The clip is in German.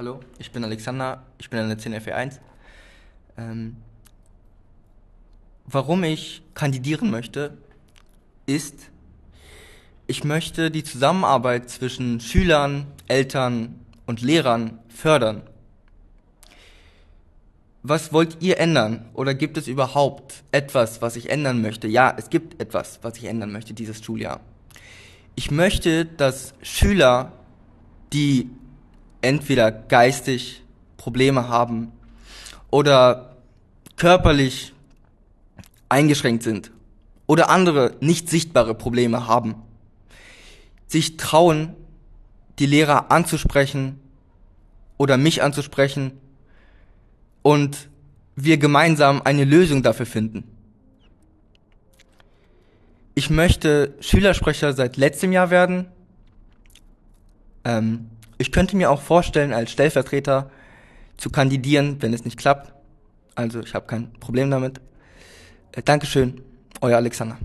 Hallo, ich bin Alexander, ich bin in der 10FE1. Ähm, warum ich kandidieren möchte, ist, ich möchte die Zusammenarbeit zwischen Schülern, Eltern und Lehrern fördern. Was wollt ihr ändern? Oder gibt es überhaupt etwas, was ich ändern möchte? Ja, es gibt etwas, was ich ändern möchte dieses Schuljahr. Ich möchte, dass Schüler, die entweder geistig Probleme haben oder körperlich eingeschränkt sind oder andere nicht sichtbare Probleme haben, sich trauen, die Lehrer anzusprechen oder mich anzusprechen und wir gemeinsam eine Lösung dafür finden. Ich möchte Schülersprecher seit letztem Jahr werden. Ähm, ich könnte mir auch vorstellen, als Stellvertreter zu kandidieren, wenn es nicht klappt. Also ich habe kein Problem damit. Äh, Dankeschön, euer Alexander.